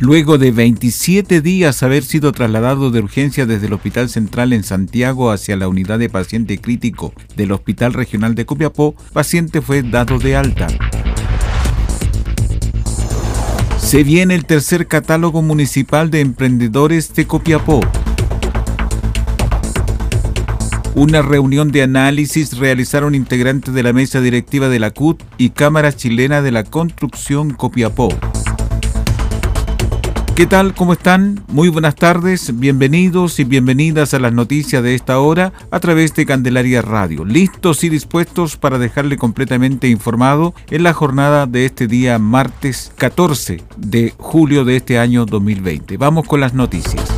Luego de 27 días haber sido trasladado de urgencia desde el Hospital Central en Santiago hacia la unidad de paciente crítico del Hospital Regional de Copiapó, paciente fue dado de alta. Se viene el tercer catálogo municipal de emprendedores de Copiapó. Una reunión de análisis realizaron integrantes de la mesa directiva de la CUT y Cámara Chilena de la Construcción Copiapó. ¿Qué tal? ¿Cómo están? Muy buenas tardes, bienvenidos y bienvenidas a las noticias de esta hora a través de Candelaria Radio. Listos y dispuestos para dejarle completamente informado en la jornada de este día martes 14 de julio de este año 2020. Vamos con las noticias.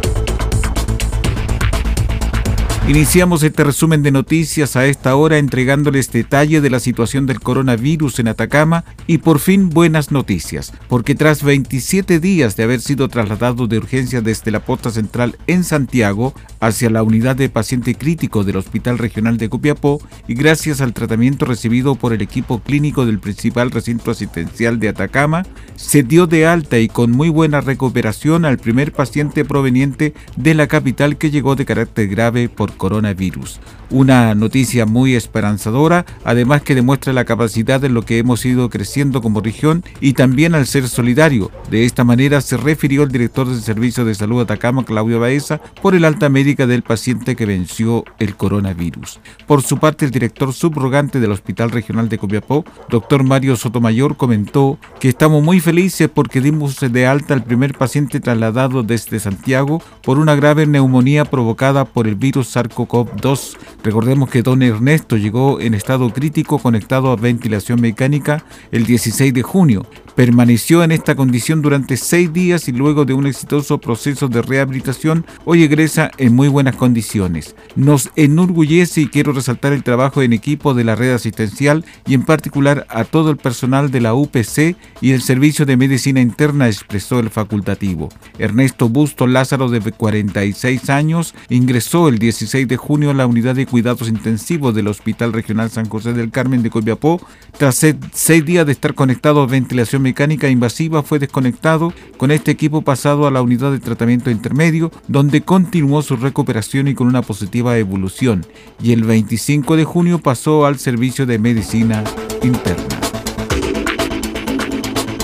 Iniciamos este resumen de noticias a esta hora entregándoles detalle de la situación del coronavirus en Atacama y por fin buenas noticias, porque tras 27 días de haber sido trasladado de urgencia desde la posta central en Santiago hacia la unidad de paciente crítico del Hospital Regional de Copiapó y gracias al tratamiento recibido por el equipo clínico del principal recinto asistencial de Atacama, se dio de alta y con muy buena recuperación al primer paciente proveniente de la capital que llegó de carácter grave por coronavirus. Una noticia muy esperanzadora, además que demuestra la capacidad en lo que hemos ido creciendo como región y también al ser solidario. De esta manera se refirió el director del Servicio de Salud Atacama, Claudio Baeza, por el alta médica del paciente que venció el coronavirus. Por su parte, el director subrogante del Hospital Regional de Copiapó, doctor Mario Sotomayor, comentó que estamos muy felices porque dimos de alta al primer paciente trasladado desde Santiago por una grave neumonía provocada por el virus SARS-CoV-2 Recordemos que don Ernesto llegó en estado crítico conectado a ventilación mecánica el 16 de junio. Permaneció en esta condición durante seis días y luego de un exitoso proceso de rehabilitación, hoy egresa en muy buenas condiciones. Nos enorgullece y quiero resaltar el trabajo en equipo de la red asistencial y en particular a todo el personal de la UPC y el Servicio de Medicina Interna, expresó el facultativo. Ernesto Busto Lázaro, de 46 años, ingresó el 16 de junio a la unidad de cuidados intensivos del Hospital Regional San José del Carmen de Copiapó. Tras seis días de estar conectado a ventilación invasiva, fue desconectado con este equipo pasado a la unidad de tratamiento intermedio, donde continuó su recuperación y con una positiva evolución. Y el 25 de junio pasó al servicio de medicina interna.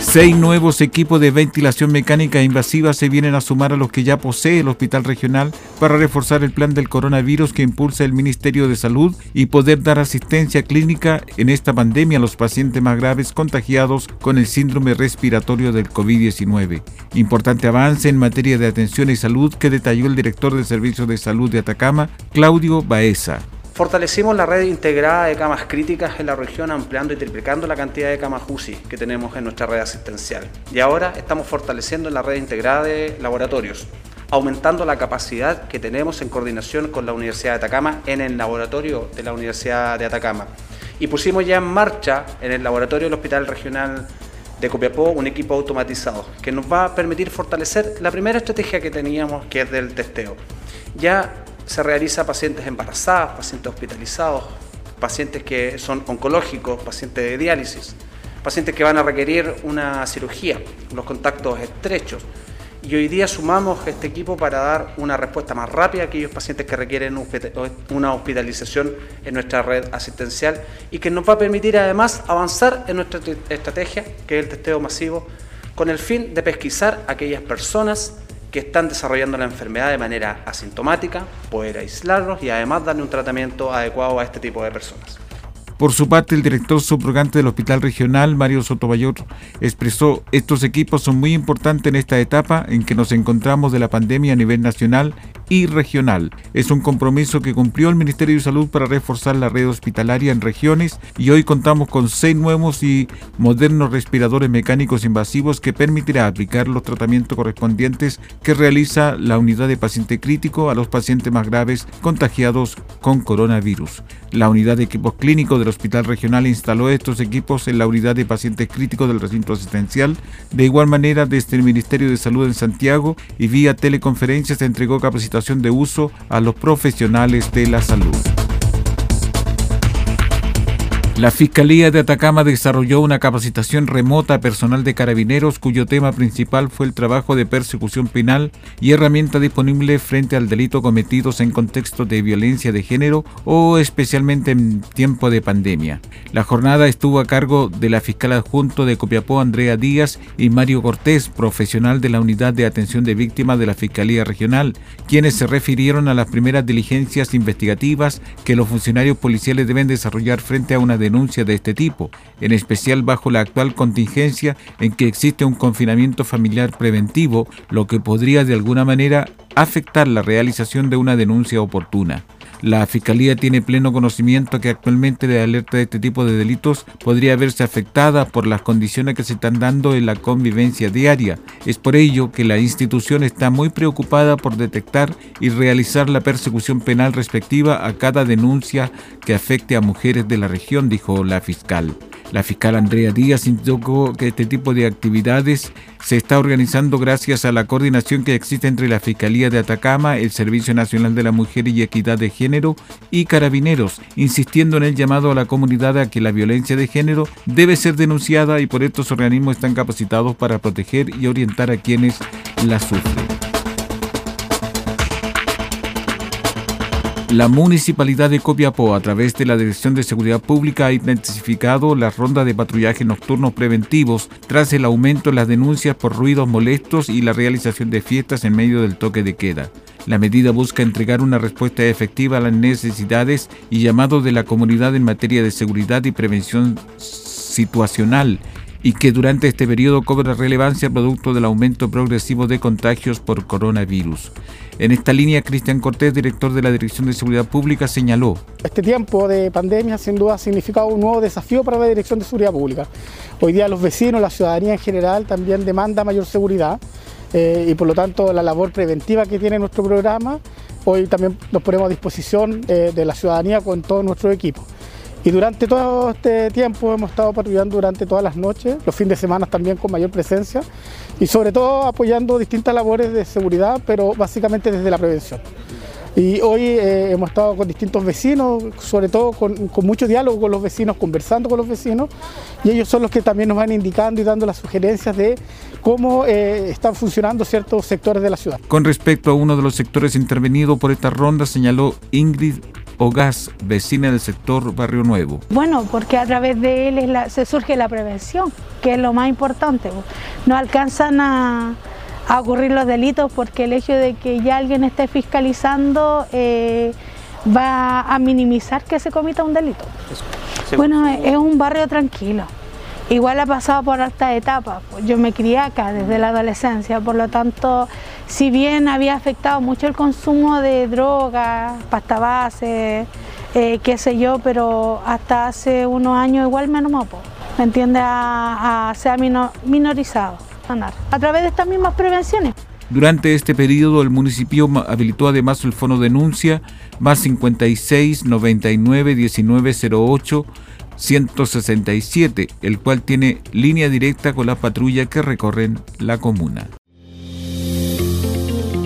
Seis nuevos equipos de ventilación mecánica invasiva se vienen a sumar a los que ya posee el Hospital Regional para reforzar el plan del coronavirus que impulsa el Ministerio de Salud y poder dar asistencia clínica en esta pandemia a los pacientes más graves contagiados con el síndrome respiratorio del COVID-19. Importante avance en materia de atención y salud que detalló el director del Servicio de Salud de Atacama, Claudio Baeza. Fortalecimos la red integrada de camas críticas en la región, ampliando y triplicando la cantidad de camas UCI que tenemos en nuestra red asistencial. Y ahora estamos fortaleciendo la red integrada de laboratorios, aumentando la capacidad que tenemos en coordinación con la Universidad de Atacama en el laboratorio de la Universidad de Atacama. Y pusimos ya en marcha en el laboratorio del Hospital Regional de Copiapó un equipo automatizado que nos va a permitir fortalecer la primera estrategia que teníamos, que es del testeo. Ya se realiza a pacientes embarazadas, pacientes hospitalizados, pacientes que son oncológicos, pacientes de diálisis, pacientes que van a requerir una cirugía, los contactos estrechos. Y hoy día sumamos este equipo para dar una respuesta más rápida a aquellos pacientes que requieren una hospitalización en nuestra red asistencial y que nos va a permitir además avanzar en nuestra estrategia, que es el testeo masivo, con el fin de pesquisar a aquellas personas que están desarrollando la enfermedad de manera asintomática, poder aislarlos y además darle un tratamiento adecuado a este tipo de personas. Por su parte, el director subrogante del Hospital Regional, Mario Sotomayor, expresó, estos equipos son muy importantes en esta etapa en que nos encontramos de la pandemia a nivel nacional y regional. Es un compromiso que cumplió el Ministerio de Salud para reforzar la red hospitalaria en regiones y hoy contamos con seis nuevos y modernos respiradores mecánicos invasivos que permitirá aplicar los tratamientos correspondientes que realiza la unidad de paciente crítico a los pacientes más graves contagiados con coronavirus. La unidad de equipos clínicos del Hospital Regional instaló estos equipos en la unidad de pacientes críticos del recinto asistencial. De igual manera, desde el Ministerio de Salud en Santiago y vía teleconferencia se entregó capacitación de uso a los profesionales de la salud. La Fiscalía de Atacama desarrolló una capacitación remota a personal de carabineros cuyo tema principal fue el trabajo de persecución penal y herramienta disponible frente al delito cometidos en contexto de violencia de género o especialmente en tiempo de pandemia. La jornada estuvo a cargo de la fiscal adjunto de Copiapó Andrea Díaz y Mario Cortés, profesional de la Unidad de Atención de Víctimas de la Fiscalía Regional, quienes se refirieron a las primeras diligencias investigativas que los funcionarios policiales deben desarrollar frente a una denuncia de este tipo, en especial bajo la actual contingencia en que existe un confinamiento familiar preventivo, lo que podría de alguna manera afectar la realización de una denuncia oportuna. La Fiscalía tiene pleno conocimiento que actualmente la alerta de este tipo de delitos podría verse afectada por las condiciones que se están dando en la convivencia diaria. Es por ello que la institución está muy preocupada por detectar y realizar la persecución penal respectiva a cada denuncia que afecte a mujeres de la región, dijo la fiscal. La fiscal Andrea Díaz indicó que este tipo de actividades se está organizando gracias a la coordinación que existe entre la Fiscalía de Atacama, el Servicio Nacional de la Mujer y Equidad de Género y Carabineros, insistiendo en el llamado a la comunidad a que la violencia de género debe ser denunciada y por estos organismos están capacitados para proteger y orientar a quienes la sufren. La Municipalidad de Copiapó, a través de la Dirección de Seguridad Pública, ha intensificado las rondas de patrullaje nocturnos preventivos tras el aumento de las denuncias por ruidos molestos y la realización de fiestas en medio del toque de queda. La medida busca entregar una respuesta efectiva a las necesidades y llamados de la comunidad en materia de seguridad y prevención situacional y que durante este periodo cobra relevancia producto del aumento progresivo de contagios por coronavirus. En esta línea, Cristian Cortés, director de la Dirección de Seguridad Pública, señaló. Este tiempo de pandemia sin duda ha significado un nuevo desafío para la Dirección de Seguridad Pública. Hoy día los vecinos, la ciudadanía en general también demanda mayor seguridad eh, y por lo tanto la labor preventiva que tiene nuestro programa, hoy también nos ponemos a disposición eh, de la ciudadanía con todo nuestro equipo. Y durante todo este tiempo hemos estado patrullando durante todas las noches, los fines de semana también con mayor presencia y sobre todo apoyando distintas labores de seguridad, pero básicamente desde la prevención. Y hoy eh, hemos estado con distintos vecinos, sobre todo con, mucho diálogo con los vecinos, conversando con los vecinos, y ellos son los que también nos van indicando y dando las sugerencias de cómo eh, están funcionando ciertos sectores de la ciudad. Con respecto a uno de los sectores intervenidos por esta ronda, señaló Ingrid Ogas, vecina del sector Barrio Nuevo. Bueno, porque a través de él se surge la prevención, que es lo más importante. No alcanzan a, ocurrir los delitos porque el hecho de que ya alguien esté fiscalizando eh, va a minimizar que se cometa un delito. Bueno, es un barrio tranquilo. Igual ha pasado por altas etapas. Yo me crié acá desde la adolescencia, por lo tanto, si bien había afectado mucho el consumo de drogas, pasta base, eh, qué sé yo, pero hasta hace unos años igual menos mopo, ¿me entiende? A, se ha minorizado a través de estas mismas prevenciones. Durante este periodo, el municipio habilitó además el fono denuncia más 56 99 19 08 167, el cual tiene línea directa con las patrullas que recorren la comuna.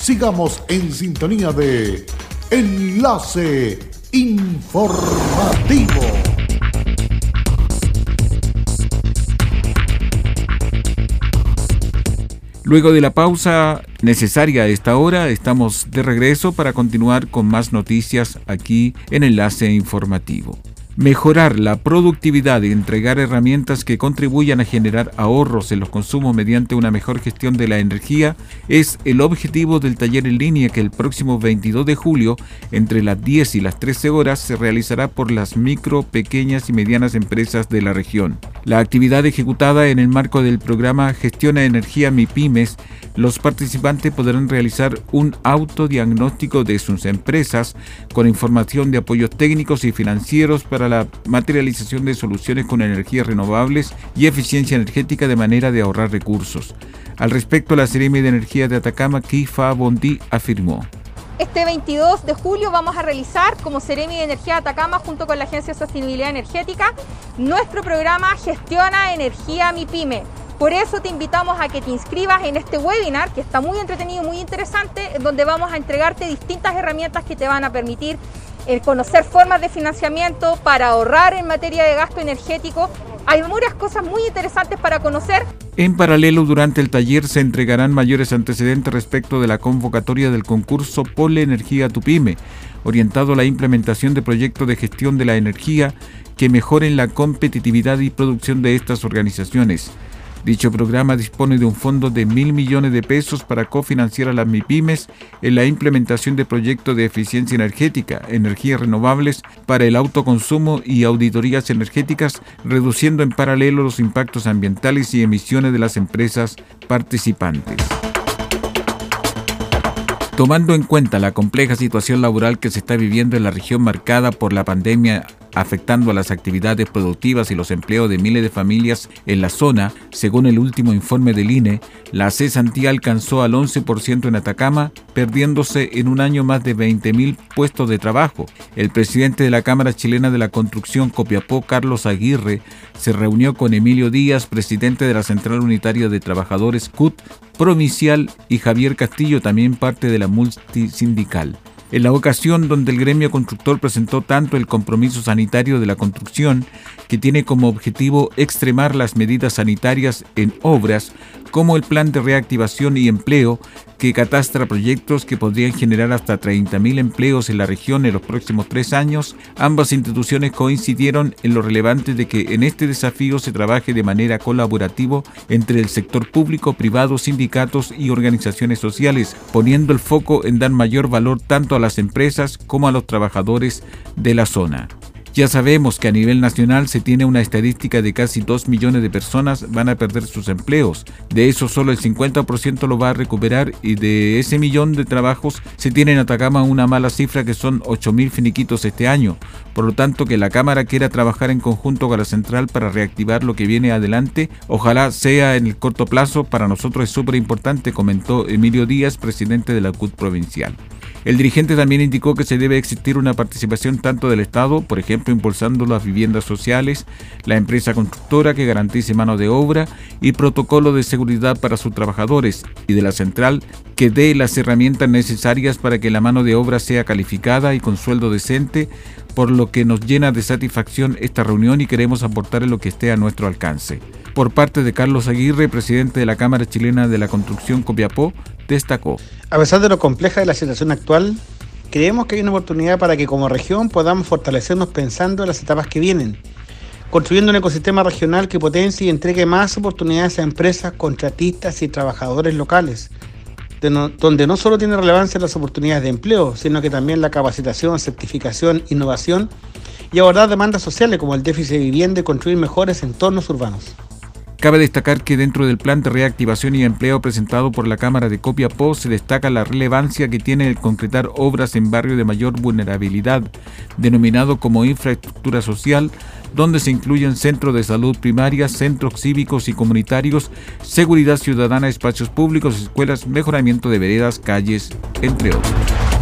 Sigamos en sintonía de Enlace Informativo. Luego de la pausa necesaria a esta hora, estamos de regreso para continuar con más noticias aquí en Enlace Informativo. Mejorar la productividad y entregar herramientas que contribuyan a generar ahorros en los consumos mediante una mejor gestión de la energía es el objetivo del taller en línea que el próximo 22 de julio, entre las 10 y las 13 horas, se realizará por las micro, pequeñas y medianas empresas de la región. La actividad ejecutada en el marco del programa Gestiona Energía MIPIMES, los participantes podrán realizar un autodiagnóstico de sus empresas con información de apoyos técnicos y financieros para la materialización de soluciones con energías renovables y eficiencia energética de manera de ahorrar recursos. Al respecto, la Seremi de Energía de Atacama, Kifa Bondi, afirmó. Este 22 de julio vamos a realizar como Seremi de Energía de Atacama junto con la Agencia de Sostenibilidad Energética nuestro programa Gestiona Energía Mi Pyme. Por eso te invitamos a que te inscribas en este webinar que está muy entretenido, muy interesante, donde vamos a entregarte distintas herramientas que te van a permitir el conocer formas de financiamiento para ahorrar en materia de gasto energético. Hay muchas cosas muy interesantes para conocer. En paralelo, durante el taller se entregarán mayores antecedentes respecto de la convocatoria del concurso Pole Energía Tupime, orientado a la implementación de proyectos de gestión de la energía que mejoren la competitividad y producción de estas organizaciones. Dicho programa dispone de un fondo de mil millones de pesos para cofinanciar a las MIPIMES en la implementación de proyectos de eficiencia energética, energías renovables para el autoconsumo y auditorías energéticas, reduciendo en paralelo los impactos ambientales y emisiones de las empresas participantes. Tomando en cuenta la compleja situación laboral que se está viviendo en la región marcada por la pandemia afectando a las actividades productivas y los empleos de miles de familias en la zona, según el último informe del INE, la cesantía alcanzó al 11% en Atacama, perdiéndose en un año más de 20.000 puestos de trabajo. El presidente de la Cámara Chilena de la Construcción, Copiapó, Carlos Aguirre, se reunió con Emilio Díaz, presidente de la Central Unitaria de Trabajadores CUT provincial, y Javier Castillo, también parte de la multisindical en la ocasión donde el gremio constructor presentó tanto el compromiso sanitario de la construcción, que tiene como objetivo extremar las medidas sanitarias en obras, como el plan de reactivación y empleo, que catastra proyectos que podrían generar hasta 30.000 empleos en la región en los próximos tres años, ambas instituciones coincidieron en lo relevante de que en este desafío se trabaje de manera colaborativa entre el sector público, privado, sindicatos y organizaciones sociales, poniendo el foco en dar mayor valor tanto a las empresas como a los trabajadores de la zona. Ya sabemos que a nivel nacional se tiene una estadística de casi 2 millones de personas van a perder sus empleos. De eso solo el 50% lo va a recuperar y de ese millón de trabajos se tiene en Atacama una mala cifra que son 8 mil finiquitos este año. Por lo tanto, que la Cámara quiera trabajar en conjunto con la Central para reactivar lo que viene adelante, ojalá sea en el corto plazo, para nosotros es súper importante, comentó Emilio Díaz, presidente de la CUT provincial. El dirigente también indicó que se debe existir una participación tanto del Estado, por ejemplo, impulsando las viviendas sociales, la empresa constructora que garantice mano de obra y protocolo de seguridad para sus trabajadores, y de la central que dé las herramientas necesarias para que la mano de obra sea calificada y con sueldo decente, por lo que nos llena de satisfacción esta reunión y queremos aportar lo que esté a nuestro alcance. Por parte de Carlos Aguirre, presidente de la Cámara Chilena de la Construcción Copiapó, destacó. A pesar de lo compleja de la situación actual, creemos que hay una oportunidad para que como región podamos fortalecernos pensando en las etapas que vienen, construyendo un ecosistema regional que potencie y entregue más oportunidades a empresas, contratistas y trabajadores locales donde no solo tiene relevancia las oportunidades de empleo, sino que también la capacitación, certificación, innovación y abordar demandas sociales como el déficit de vivienda y construir mejores entornos urbanos. Cabe destacar que dentro del plan de reactivación y empleo presentado por la Cámara de Copiapó se destaca la relevancia que tiene el concretar obras en barrios de mayor vulnerabilidad, denominado como infraestructura social, donde se incluyen centros de salud primaria, centros cívicos y comunitarios, seguridad ciudadana, espacios públicos, escuelas, mejoramiento de veredas, calles, entre otros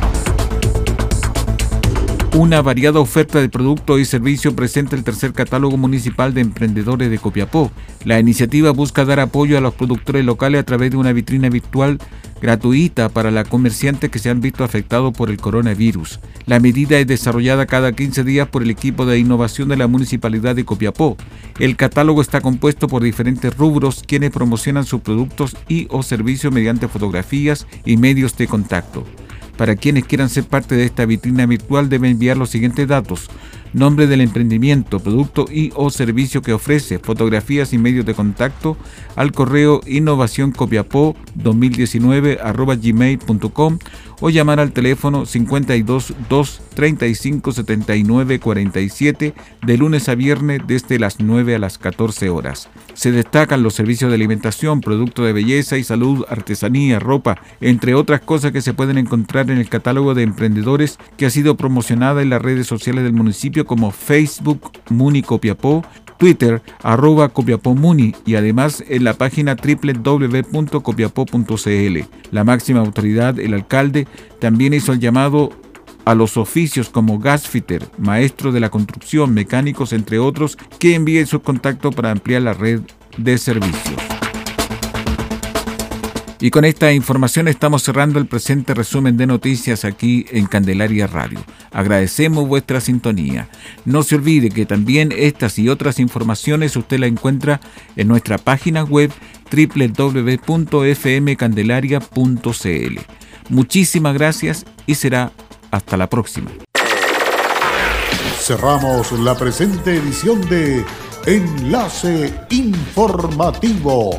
una variada oferta de productos y servicios presenta el tercer catálogo municipal de emprendedores de Copiapó. La iniciativa busca dar apoyo a los productores locales a través de una vitrina virtual gratuita para la comerciantes que se han visto afectados por el coronavirus. La medida es desarrollada cada 15 días por el equipo de innovación de la Municipalidad de Copiapó. El catálogo está compuesto por diferentes rubros quienes promocionan sus productos y o servicios mediante fotografías y medios de contacto. Para quienes quieran ser parte de esta vitrina virtual deben enviar los siguientes datos. Nombre del emprendimiento, producto y o servicio que ofrece, fotografías y medios de contacto al correo innovacioncopiapó2019 o llamar al teléfono 52 2 35 79 47 de lunes a viernes desde las 9 a las 14 horas. Se destacan los servicios de alimentación, productos de belleza y salud, artesanía, ropa, entre otras cosas que se pueden encontrar en el catálogo de emprendedores que ha sido promocionada en las redes sociales del municipio como Facebook Muni Copiapó, Twitter, arroba Muni y además en la página www.copiapó.cl. La máxima autoridad, el alcalde, también hizo el llamado a los oficios como gasfitter, maestro de la construcción, mecánicos, entre otros, que envíen sus contactos para ampliar la red de servicios. Y con esta información estamos cerrando el presente resumen de noticias aquí en Candelaria Radio. Agradecemos vuestra sintonía. No se olvide que también estas y otras informaciones usted la encuentra en nuestra página web www.fmcandelaria.cl. Muchísimas gracias y será hasta la próxima. Cerramos la presente edición de Enlace Informativo,